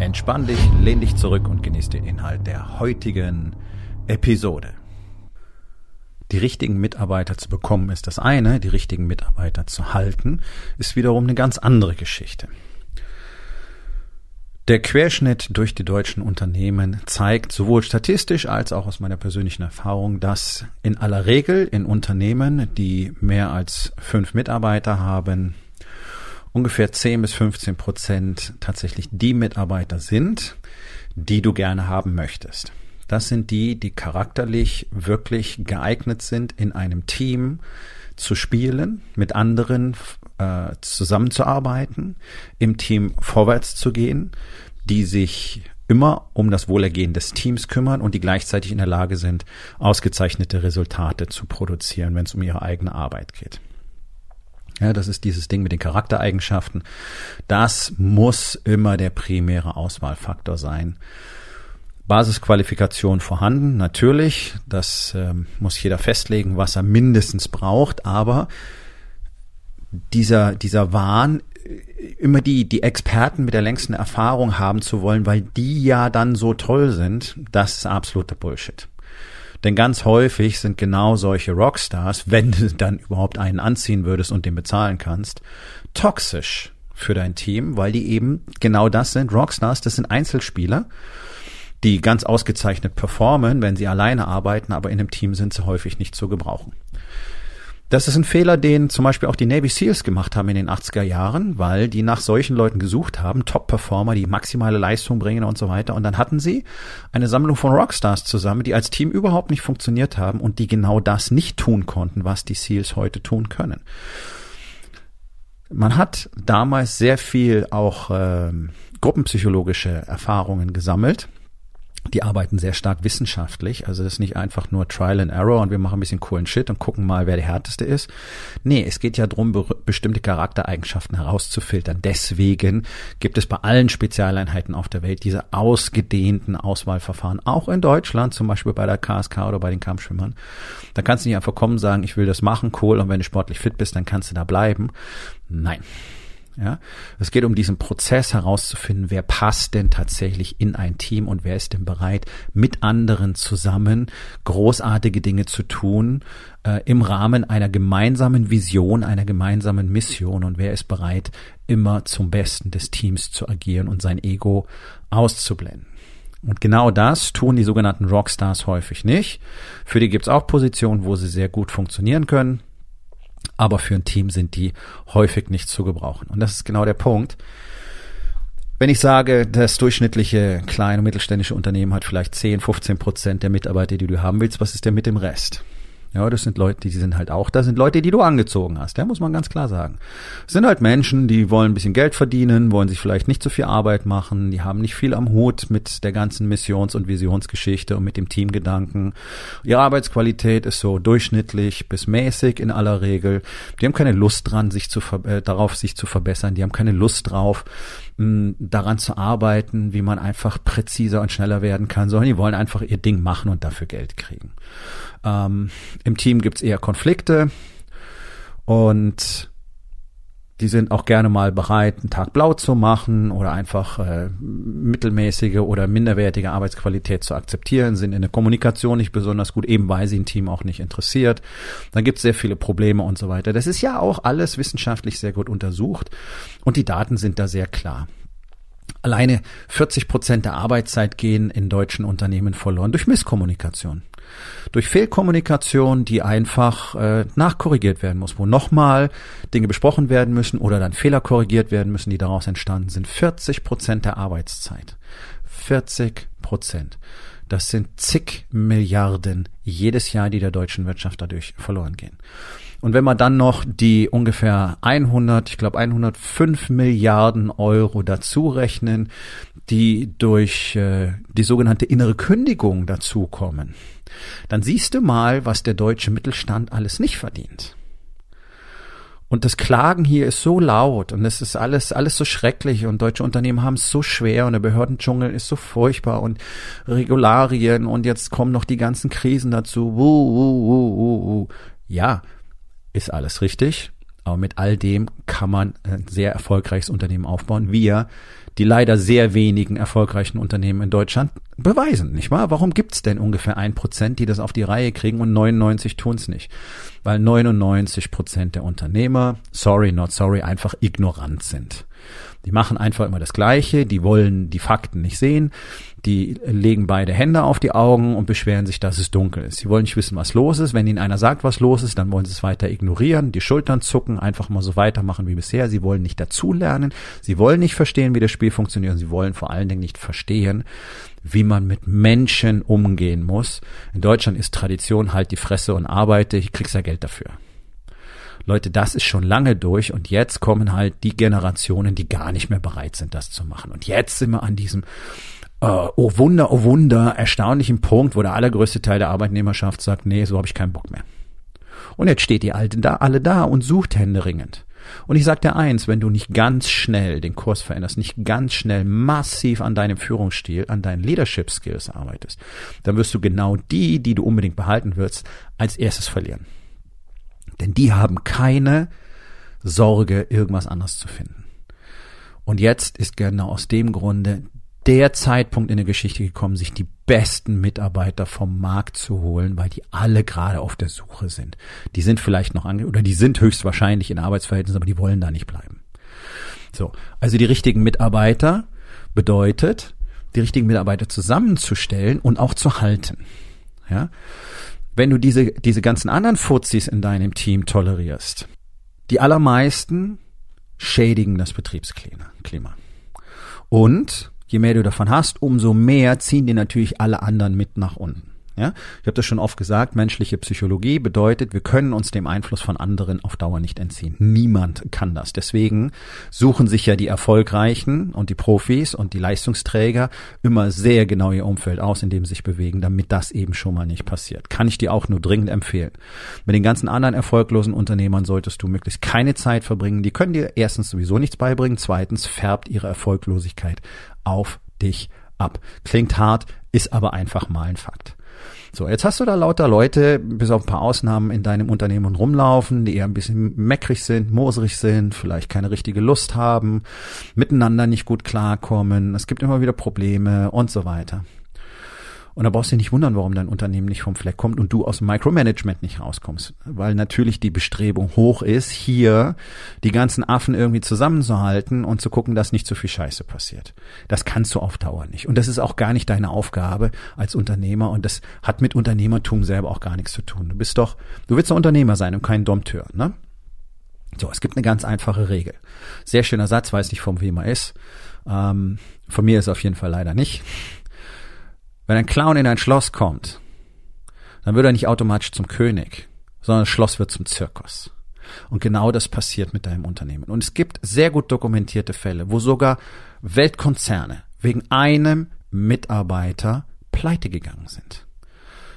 Entspann dich, lehn dich zurück und genieß den Inhalt der heutigen Episode. Die richtigen Mitarbeiter zu bekommen ist das eine, die richtigen Mitarbeiter zu halten ist wiederum eine ganz andere Geschichte. Der Querschnitt durch die deutschen Unternehmen zeigt sowohl statistisch als auch aus meiner persönlichen Erfahrung, dass in aller Regel in Unternehmen, die mehr als fünf Mitarbeiter haben, ungefähr 10 bis 15 Prozent tatsächlich die Mitarbeiter sind, die du gerne haben möchtest. Das sind die, die charakterlich wirklich geeignet sind, in einem Team zu spielen, mit anderen äh, zusammenzuarbeiten, im Team vorwärts zu gehen, die sich immer um das Wohlergehen des Teams kümmern und die gleichzeitig in der Lage sind, ausgezeichnete Resultate zu produzieren, wenn es um ihre eigene Arbeit geht. Ja, das ist dieses Ding mit den Charaktereigenschaften. Das muss immer der primäre Auswahlfaktor sein. Basisqualifikation vorhanden, natürlich. Das ähm, muss jeder festlegen, was er mindestens braucht. Aber dieser, dieser Wahn, immer die, die Experten mit der längsten Erfahrung haben zu wollen, weil die ja dann so toll sind, das ist absoluter Bullshit. Denn ganz häufig sind genau solche Rockstars, wenn du dann überhaupt einen anziehen würdest und den bezahlen kannst, toxisch für dein Team, weil die eben genau das sind. Rockstars, das sind Einzelspieler, die ganz ausgezeichnet performen, wenn sie alleine arbeiten, aber in einem Team sind sie häufig nicht zu gebrauchen. Das ist ein Fehler, den zum Beispiel auch die Navy SEALs gemacht haben in den 80er Jahren, weil die nach solchen Leuten gesucht haben, Top-Performer, die maximale Leistung bringen und so weiter. Und dann hatten sie eine Sammlung von Rockstars zusammen, die als Team überhaupt nicht funktioniert haben und die genau das nicht tun konnten, was die SEALs heute tun können. Man hat damals sehr viel auch äh, gruppenpsychologische Erfahrungen gesammelt die arbeiten sehr stark wissenschaftlich. Also das ist nicht einfach nur Trial and Error und wir machen ein bisschen coolen Shit und gucken mal, wer der härteste ist. Nee, es geht ja darum, be bestimmte Charaktereigenschaften herauszufiltern. Deswegen gibt es bei allen Spezialeinheiten auf der Welt diese ausgedehnten Auswahlverfahren, auch in Deutschland, zum Beispiel bei der KSK oder bei den Kampfschwimmern. Da kannst du nicht einfach kommen und sagen, ich will das machen, cool, und wenn du sportlich fit bist, dann kannst du da bleiben. Nein. Ja, es geht um diesen Prozess herauszufinden, wer passt denn tatsächlich in ein Team und wer ist denn bereit, mit anderen zusammen großartige Dinge zu tun äh, im Rahmen einer gemeinsamen Vision, einer gemeinsamen Mission und wer ist bereit, immer zum Besten des Teams zu agieren und sein Ego auszublenden. Und genau das tun die sogenannten Rockstars häufig nicht. Für die gibt's auch Positionen, wo sie sehr gut funktionieren können aber für ein Team sind die häufig nicht zu gebrauchen. Und das ist genau der Punkt. Wenn ich sage, das durchschnittliche kleine und mittelständische Unternehmen hat vielleicht 10, 15 Prozent der Mitarbeiter, die du haben willst, was ist denn mit dem Rest? Ja, das sind Leute, die sind halt auch, das sind Leute, die du angezogen hast, ja, muss man ganz klar sagen. Das sind halt Menschen, die wollen ein bisschen Geld verdienen, wollen sich vielleicht nicht so viel Arbeit machen, die haben nicht viel am Hut mit der ganzen Missions- und Visionsgeschichte und mit dem Teamgedanken. Ihre Arbeitsqualität ist so durchschnittlich bis mäßig in aller Regel. Die haben keine Lust dran, sich zu, äh, darauf, sich zu verbessern. Die haben keine Lust drauf, mh, daran zu arbeiten, wie man einfach präziser und schneller werden kann, sondern die wollen einfach ihr Ding machen und dafür Geld kriegen. Ähm, Im Team gibt's eher Konflikte und die sind auch gerne mal bereit, einen Tag blau zu machen oder einfach äh, mittelmäßige oder minderwertige Arbeitsqualität zu akzeptieren, sind in der Kommunikation nicht besonders gut, eben weil sie ein Team auch nicht interessiert. Dann gibt es sehr viele Probleme und so weiter. Das ist ja auch alles wissenschaftlich sehr gut untersucht und die Daten sind da sehr klar. Alleine 40 Prozent der Arbeitszeit gehen in deutschen Unternehmen verloren durch Misskommunikation durch Fehlkommunikation, die einfach äh, nachkorrigiert werden muss, wo nochmal Dinge besprochen werden müssen oder dann Fehler korrigiert werden müssen, die daraus entstanden sind. 40 Prozent der Arbeitszeit. 40 Prozent. Das sind zig Milliarden jedes Jahr, die der deutschen Wirtschaft dadurch verloren gehen. Und wenn man dann noch die ungefähr 100, ich glaube 105 Milliarden Euro dazu rechnen, die durch äh, die sogenannte innere Kündigung dazukommen, dann siehst du mal, was der deutsche Mittelstand alles nicht verdient. Und das Klagen hier ist so laut und es ist alles, alles so schrecklich und deutsche Unternehmen haben es so schwer und der Behördendschungel ist so furchtbar und Regularien und jetzt kommen noch die ganzen Krisen dazu. Uh, uh, uh, ja, ist alles richtig. Aber mit all dem kann man ein sehr erfolgreiches Unternehmen aufbauen. Wir die leider sehr wenigen erfolgreichen Unternehmen in Deutschland beweisen, nicht wahr? Warum gibt's denn ungefähr ein Prozent, die das auf die Reihe kriegen und 99 tun's nicht? Weil 99 Prozent der Unternehmer, sorry, not sorry, einfach ignorant sind. Die machen einfach immer das Gleiche, die wollen die Fakten nicht sehen, die legen beide Hände auf die Augen und beschweren sich, dass es dunkel ist. Sie wollen nicht wissen, was los ist. Wenn ihnen einer sagt, was los ist, dann wollen sie es weiter ignorieren, die Schultern zucken, einfach mal so weitermachen wie bisher. Sie wollen nicht dazulernen, sie wollen nicht verstehen, wie das Spiel funktioniert. Sie wollen vor allen Dingen nicht verstehen, wie man mit Menschen umgehen muss. In Deutschland ist Tradition halt die Fresse und arbeite, ich krieg's ja Geld dafür. Leute, das ist schon lange durch und jetzt kommen halt die Generationen, die gar nicht mehr bereit sind, das zu machen. Und jetzt sind wir an diesem äh, oh Wunder, oh Wunder, erstaunlichen Punkt, wo der allergrößte Teil der Arbeitnehmerschaft sagt, nee, so habe ich keinen Bock mehr. Und jetzt steht die Alten da, alle da und sucht händeringend. Und ich sag dir eins, wenn du nicht ganz schnell den Kurs veränderst, nicht ganz schnell massiv an deinem Führungsstil, an deinen Leadership Skills arbeitest, dann wirst du genau die, die du unbedingt behalten wirst, als erstes verlieren. Denn die haben keine Sorge, irgendwas anderes zu finden. Und jetzt ist genau aus dem Grunde der Zeitpunkt in der Geschichte gekommen, sich die besten Mitarbeiter vom Markt zu holen, weil die alle gerade auf der Suche sind. Die sind vielleicht noch ange oder die sind höchstwahrscheinlich in Arbeitsverhältnissen, aber die wollen da nicht bleiben. So, also die richtigen Mitarbeiter bedeutet, die richtigen Mitarbeiter zusammenzustellen und auch zu halten. Ja? Wenn du diese, diese ganzen anderen Fuzis in deinem Team tolerierst, die allermeisten schädigen das Betriebsklima. Und je mehr du davon hast, umso mehr ziehen dir natürlich alle anderen mit nach unten. Ja, ich habe das schon oft gesagt, menschliche Psychologie bedeutet, wir können uns dem Einfluss von anderen auf Dauer nicht entziehen. Niemand kann das. Deswegen suchen sich ja die Erfolgreichen und die Profis und die Leistungsträger immer sehr genau ihr Umfeld aus, in dem sie sich bewegen, damit das eben schon mal nicht passiert. Kann ich dir auch nur dringend empfehlen. Mit den ganzen anderen erfolglosen Unternehmern solltest du möglichst keine Zeit verbringen. Die können dir erstens sowieso nichts beibringen, zweitens färbt ihre Erfolglosigkeit auf dich ab. Klingt hart, ist aber einfach mal ein Fakt. So, jetzt hast du da lauter Leute, bis auf ein paar Ausnahmen in deinem Unternehmen rumlaufen, die eher ein bisschen meckrig sind, moserig sind, vielleicht keine richtige Lust haben, miteinander nicht gut klarkommen, es gibt immer wieder Probleme und so weiter. Und da brauchst du dich nicht wundern, warum dein Unternehmen nicht vom Fleck kommt und du aus dem Micromanagement nicht rauskommst. Weil natürlich die Bestrebung hoch ist, hier die ganzen Affen irgendwie zusammenzuhalten und zu gucken, dass nicht zu viel Scheiße passiert. Das kannst du auf Dauer nicht. Und das ist auch gar nicht deine Aufgabe als Unternehmer und das hat mit Unternehmertum selber auch gar nichts zu tun. Du bist doch, du willst doch Unternehmer sein und kein Dompteur, ne? So, es gibt eine ganz einfache Regel. Sehr schöner Satz, weiß nicht von wem er ist. Ähm, von mir ist auf jeden Fall leider nicht. Wenn ein Clown in ein Schloss kommt, dann wird er nicht automatisch zum König, sondern das Schloss wird zum Zirkus. Und genau das passiert mit deinem Unternehmen. Und es gibt sehr gut dokumentierte Fälle, wo sogar Weltkonzerne wegen einem Mitarbeiter pleite gegangen sind.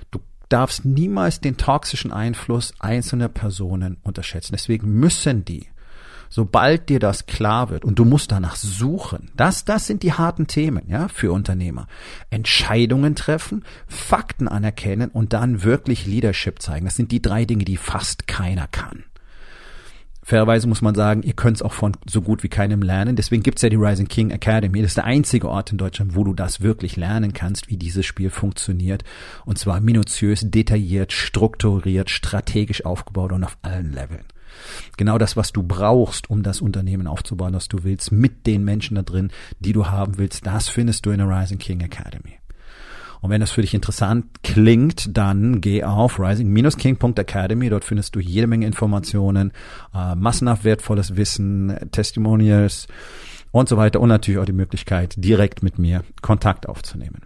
Du darfst niemals den toxischen Einfluss einzelner Personen unterschätzen. Deswegen müssen die sobald dir das klar wird und du musst danach suchen, das, das sind die harten Themen, ja, für Unternehmer. Entscheidungen treffen, Fakten anerkennen und dann wirklich Leadership zeigen. Das sind die drei Dinge, die fast keiner kann. Fairerweise muss man sagen, ihr könnt es auch von so gut wie keinem lernen. Deswegen gibt's ja die Rising King Academy. Das ist der einzige Ort in Deutschland, wo du das wirklich lernen kannst, wie dieses Spiel funktioniert. Und zwar minutiös, detailliert, strukturiert, strategisch aufgebaut und auf allen Leveln. Genau das, was du brauchst, um das Unternehmen aufzubauen, das du willst, mit den Menschen da drin, die du haben willst, das findest du in der Rising King Academy. Und wenn das für dich interessant klingt, dann geh auf rising-king.academy. Dort findest du jede Menge Informationen, äh, massenhaft wertvolles Wissen, Testimonials und so weiter und natürlich auch die Möglichkeit, direkt mit mir Kontakt aufzunehmen.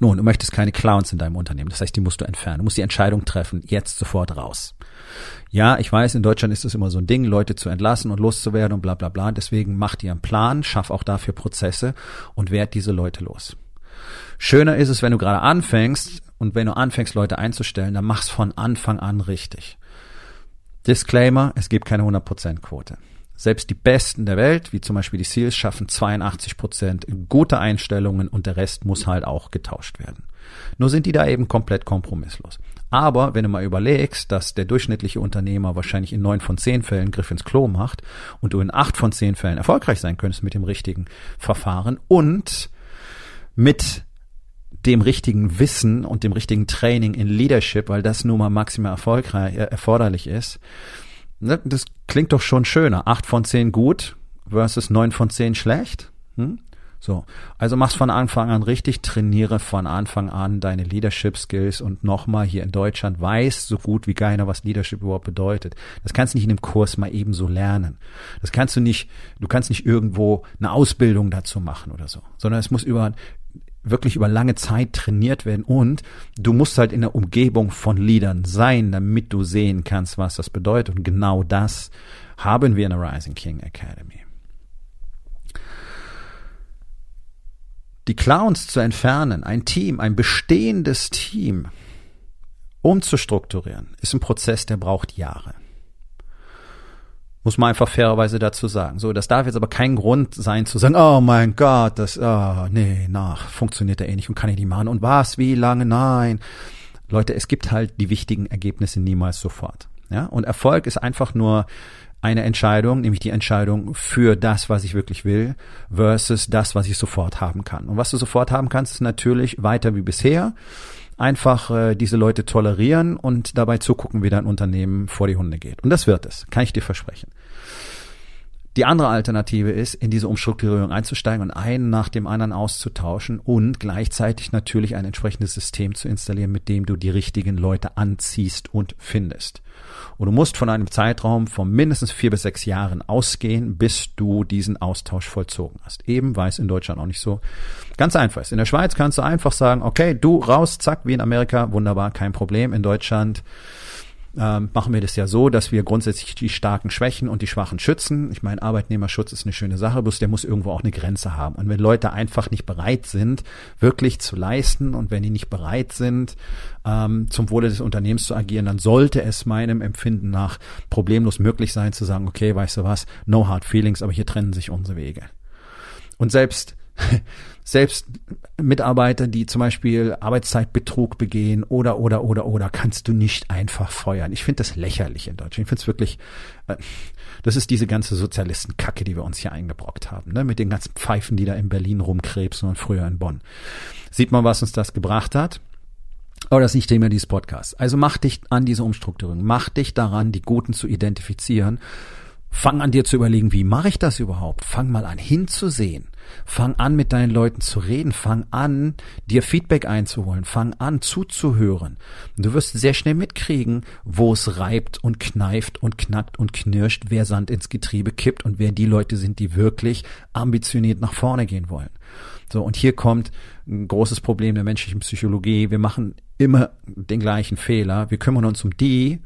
Nun, du möchtest keine Clowns in deinem Unternehmen. Das heißt, die musst du entfernen. Du musst die Entscheidung treffen, jetzt sofort raus. Ja, ich weiß, in Deutschland ist es immer so ein Ding, Leute zu entlassen und loszuwerden und bla bla bla. Deswegen mach dir einen Plan, schaff auch dafür Prozesse und werd diese Leute los. Schöner ist es, wenn du gerade anfängst und wenn du anfängst, Leute einzustellen, dann mach's von Anfang an richtig. Disclaimer, es gibt keine 100% Quote. Selbst die Besten der Welt, wie zum Beispiel die Seals, schaffen 82 Prozent gute Einstellungen und der Rest muss halt auch getauscht werden. Nur sind die da eben komplett kompromisslos. Aber wenn du mal überlegst, dass der durchschnittliche Unternehmer wahrscheinlich in neun von zehn Fällen Griff ins Klo macht und du in acht von zehn Fällen erfolgreich sein könntest mit dem richtigen Verfahren und mit dem richtigen Wissen und dem richtigen Training in Leadership, weil das nun mal maximal erfolgreich äh, erforderlich ist. Ne, das klingt doch schon schöner. Acht von zehn gut versus neun von zehn schlecht. Hm? So, also mach's von Anfang an richtig, trainiere von Anfang an deine Leadership Skills und nochmal hier in Deutschland weiß so gut wie keiner, was Leadership überhaupt bedeutet. Das kannst du nicht in einem Kurs mal ebenso lernen. Das kannst du nicht, du kannst nicht irgendwo eine Ausbildung dazu machen oder so, sondern es muss über wirklich über lange Zeit trainiert werden und du musst halt in der Umgebung von Leadern sein, damit du sehen kannst, was das bedeutet. Und genau das haben wir in der Rising King Academy. Die Clowns zu entfernen, ein Team, ein bestehendes Team umzustrukturieren, ist ein Prozess, der braucht Jahre. Muss man einfach fairerweise dazu sagen. So, das darf jetzt aber kein Grund sein zu sagen, oh mein Gott, das, oh, nee, nach, funktioniert er eh nicht und kann ich nicht machen. Und was, wie lange, nein. Leute, es gibt halt die wichtigen Ergebnisse niemals sofort. Ja, und Erfolg ist einfach nur eine Entscheidung, nämlich die Entscheidung für das, was ich wirklich will, versus das, was ich sofort haben kann. Und was du sofort haben kannst, ist natürlich weiter wie bisher einfach äh, diese Leute tolerieren und dabei zugucken, wie dein Unternehmen vor die Hunde geht. Und das wird es, kann ich dir versprechen. Die andere Alternative ist, in diese Umstrukturierung einzusteigen und einen nach dem anderen auszutauschen und gleichzeitig natürlich ein entsprechendes System zu installieren, mit dem du die richtigen Leute anziehst und findest. Und du musst von einem Zeitraum von mindestens vier bis sechs Jahren ausgehen, bis du diesen Austausch vollzogen hast. Eben, weil es in Deutschland auch nicht so ganz einfach ist. In der Schweiz kannst du einfach sagen, okay, du raus, zack, wie in Amerika, wunderbar, kein Problem. In Deutschland ähm, machen wir das ja so, dass wir grundsätzlich die Starken schwächen und die Schwachen schützen. Ich meine, Arbeitnehmerschutz ist eine schöne Sache, bloß der muss irgendwo auch eine Grenze haben. Und wenn Leute einfach nicht bereit sind, wirklich zu leisten und wenn die nicht bereit sind, ähm, zum Wohle des Unternehmens zu agieren, dann sollte es meinem Empfinden nach problemlos möglich sein zu sagen, okay, weißt du was, no hard feelings, aber hier trennen sich unsere Wege. Und selbst selbst Mitarbeiter, die zum Beispiel Arbeitszeitbetrug begehen oder, oder, oder, oder, kannst du nicht einfach feuern. Ich finde das lächerlich in Deutschland. Ich finde es wirklich, äh, das ist diese ganze Sozialistenkacke, die wir uns hier eingebrockt haben, ne? mit den ganzen Pfeifen, die da in Berlin rumkrebsen und früher in Bonn. Sieht man, was uns das gebracht hat? Aber das ist nicht Thema dieses Podcasts. Also mach dich an diese Umstrukturierung. Mach dich daran, die Guten zu identifizieren. Fang an dir zu überlegen, wie mache ich das überhaupt? Fang mal an hinzusehen Fang an, mit deinen Leuten zu reden. Fang an, dir Feedback einzuholen. Fang an, zuzuhören. Du wirst sehr schnell mitkriegen, wo es reibt und kneift und knackt und knirscht, wer Sand ins Getriebe kippt und wer die Leute sind, die wirklich ambitioniert nach vorne gehen wollen. So, und hier kommt ein großes Problem der menschlichen Psychologie. Wir machen immer den gleichen Fehler. Wir kümmern uns um die,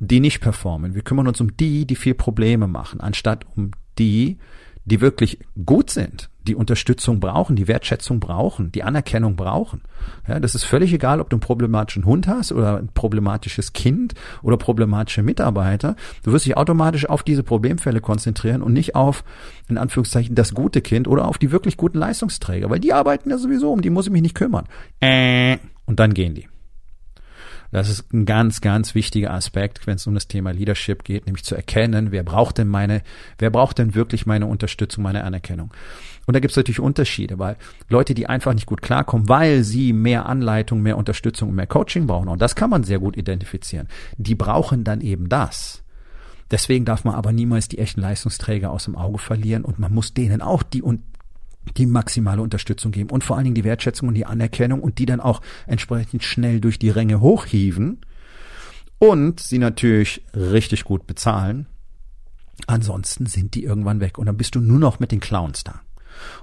die nicht performen. Wir kümmern uns um die, die viel Probleme machen, anstatt um die, die wirklich gut sind, die Unterstützung brauchen, die Wertschätzung brauchen, die Anerkennung brauchen. Ja, das ist völlig egal, ob du einen problematischen Hund hast oder ein problematisches Kind oder problematische Mitarbeiter. Du wirst dich automatisch auf diese Problemfälle konzentrieren und nicht auf, in Anführungszeichen, das gute Kind oder auf die wirklich guten Leistungsträger, weil die arbeiten ja sowieso, um die muss ich mich nicht kümmern. Äh, und dann gehen die. Das ist ein ganz, ganz wichtiger Aspekt, wenn es um das Thema Leadership geht, nämlich zu erkennen, wer braucht denn meine, wer braucht denn wirklich meine Unterstützung, meine Anerkennung. Und da gibt es natürlich Unterschiede, weil Leute, die einfach nicht gut klarkommen, weil sie mehr Anleitung, mehr Unterstützung und mehr Coaching brauchen, und das kann man sehr gut identifizieren, die brauchen dann eben das. Deswegen darf man aber niemals die echten Leistungsträger aus dem Auge verlieren und man muss denen auch die und die maximale Unterstützung geben und vor allen Dingen die Wertschätzung und die Anerkennung und die dann auch entsprechend schnell durch die Ränge hochhieven und sie natürlich richtig gut bezahlen. Ansonsten sind die irgendwann weg und dann bist du nur noch mit den Clowns da.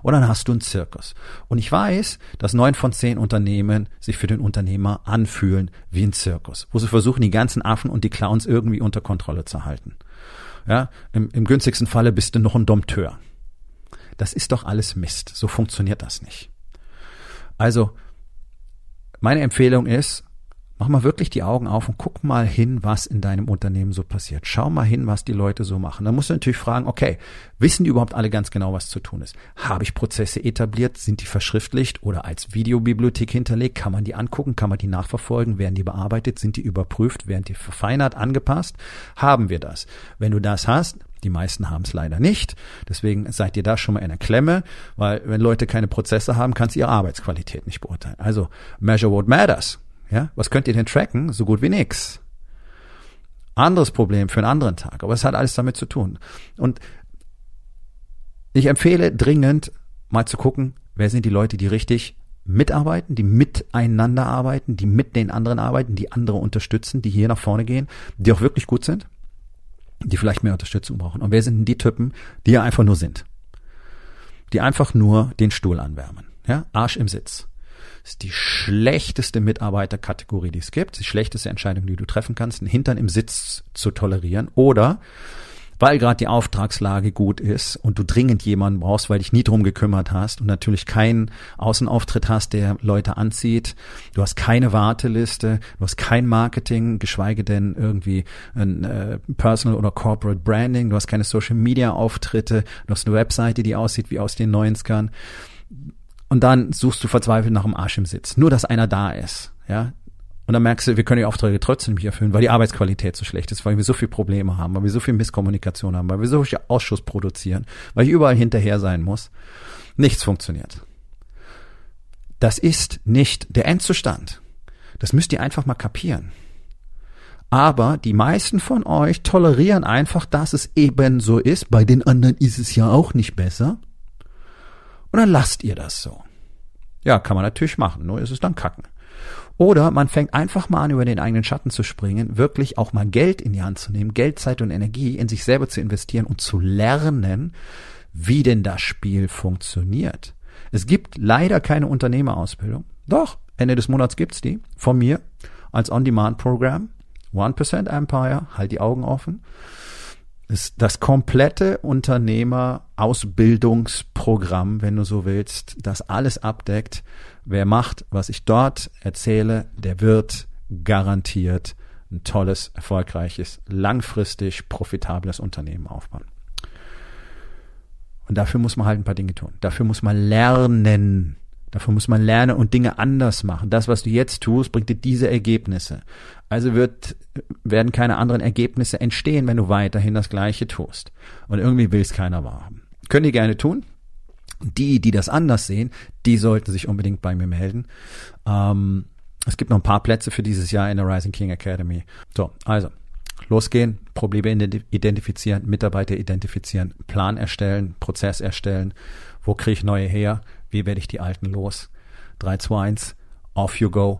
Und dann hast du einen Zirkus. Und ich weiß, dass neun von zehn Unternehmen sich für den Unternehmer anfühlen wie ein Zirkus, wo sie versuchen, die ganzen Affen und die Clowns irgendwie unter Kontrolle zu halten. Ja, im, im günstigsten Falle bist du noch ein Dompteur. Das ist doch alles Mist. So funktioniert das nicht. Also, meine Empfehlung ist, Mach mal wirklich die Augen auf und guck mal hin, was in deinem Unternehmen so passiert. Schau mal hin, was die Leute so machen. Dann musst du natürlich fragen, okay, wissen die überhaupt alle ganz genau, was zu tun ist? Habe ich Prozesse etabliert? Sind die verschriftlicht oder als Videobibliothek hinterlegt? Kann man die angucken? Kann man die nachverfolgen? Werden die bearbeitet? Sind die überprüft? Werden die verfeinert, angepasst? Haben wir das? Wenn du das hast, die meisten haben es leider nicht. Deswegen seid ihr da schon mal in der Klemme, weil wenn Leute keine Prozesse haben, kannst du ihre Arbeitsqualität nicht beurteilen. Also measure what matters. Ja, was könnt ihr denn tracken? So gut wie nix. Anderes Problem für einen anderen Tag, aber es hat alles damit zu tun. Und ich empfehle dringend mal zu gucken, wer sind die Leute, die richtig mitarbeiten, die miteinander arbeiten, die mit den anderen arbeiten, die andere unterstützen, die hier nach vorne gehen, die auch wirklich gut sind, die vielleicht mehr Unterstützung brauchen. Und wer sind denn die Typen, die ja einfach nur sind? Die einfach nur den Stuhl anwärmen. Ja, Arsch im Sitz ist die schlechteste Mitarbeiterkategorie, die es gibt, die schlechteste Entscheidung, die du treffen kannst, einen Hintern im Sitz zu tolerieren oder weil gerade die Auftragslage gut ist und du dringend jemanden brauchst, weil dich nie drum gekümmert hast und natürlich keinen Außenauftritt hast, der Leute anzieht. Du hast keine Warteliste, du hast kein Marketing, geschweige denn irgendwie ein äh, Personal oder Corporate Branding, du hast keine Social Media Auftritte, du hast eine Webseite, die aussieht wie aus den 90ern und dann suchst du verzweifelt nach dem Arsch im Sitz. Nur, dass einer da ist, ja. Und dann merkst du, wir können die Aufträge trotzdem nicht erfüllen, weil die Arbeitsqualität so schlecht ist, weil wir so viele Probleme haben, weil wir so viel Misskommunikation haben, weil wir so viel Ausschuss produzieren, weil ich überall hinterher sein muss. Nichts funktioniert. Das ist nicht der Endzustand. Das müsst ihr einfach mal kapieren. Aber die meisten von euch tolerieren einfach, dass es eben so ist. Bei den anderen ist es ja auch nicht besser. Und dann lasst ihr das so. Ja, kann man natürlich machen, nur ist es dann kacken. Oder man fängt einfach mal an, über den eigenen Schatten zu springen, wirklich auch mal Geld in die Hand zu nehmen, Geld, Zeit und Energie in sich selber zu investieren und zu lernen, wie denn das Spiel funktioniert. Es gibt leider keine Unternehmerausbildung. Doch, Ende des Monats gibt's die von mir als On-Demand-Programm. 1% Empire, halt die Augen offen ist das komplette Unternehmer-Ausbildungsprogramm, wenn du so willst, das alles abdeckt. Wer macht, was ich dort erzähle, der wird garantiert ein tolles, erfolgreiches, langfristig profitables Unternehmen aufbauen. Und dafür muss man halt ein paar Dinge tun. Dafür muss man lernen. Dafür muss man lernen und Dinge anders machen. Das, was du jetzt tust, bringt dir diese Ergebnisse. Also wird, werden keine anderen Ergebnisse entstehen, wenn du weiterhin das Gleiche tust. Und irgendwie will es keiner wahrhaben. Können die gerne tun. Die, die das anders sehen, die sollten sich unbedingt bei mir melden. Ähm, es gibt noch ein paar Plätze für dieses Jahr in der Rising King Academy. So, also losgehen, Probleme identifizieren, Mitarbeiter identifizieren, Plan erstellen, Prozess erstellen. Wo kriege ich neue her? Wie werde ich die alten los? 3, 2, 1, off you go,